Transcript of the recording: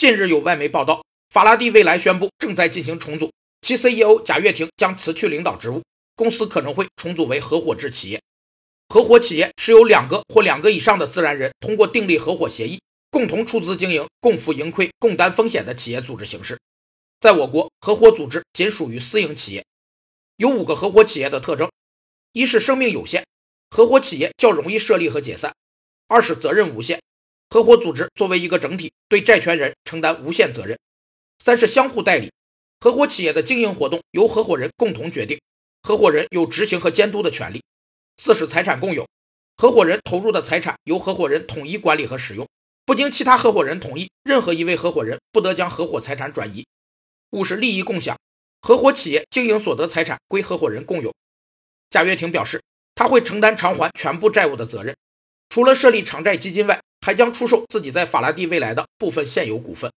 近日有外媒报道，法拉第未来宣布正在进行重组，其 CEO 贾跃亭将辞去领导职务，公司可能会重组为合伙制企业。合伙企业是由两个或两个以上的自然人通过订立合伙协议，共同出资经营、共负盈亏、共担风险的企业组织形式。在我国，合伙组织仅属于私营企业。有五个合伙企业的特征：一是生命有限，合伙企业较容易设立和解散；二是责任无限，合伙组织作为一个整体，对债权人承担无限责任；三是相互代理，合伙企业的经营活动由合伙人共同决定，合伙人有执行和监督的权利。四是财产共有，合伙人投入的财产由合伙人统一管理和使用，不经其他合伙人同意，任何一位合伙人不得将合伙财产转移。五是利益共享，合伙企业经营所得财产归合伙人共有。贾跃亭表示，他会承担偿还全部债务的责任，除了设立偿债基金外，还将出售自己在法拉第未来的部分现有股份。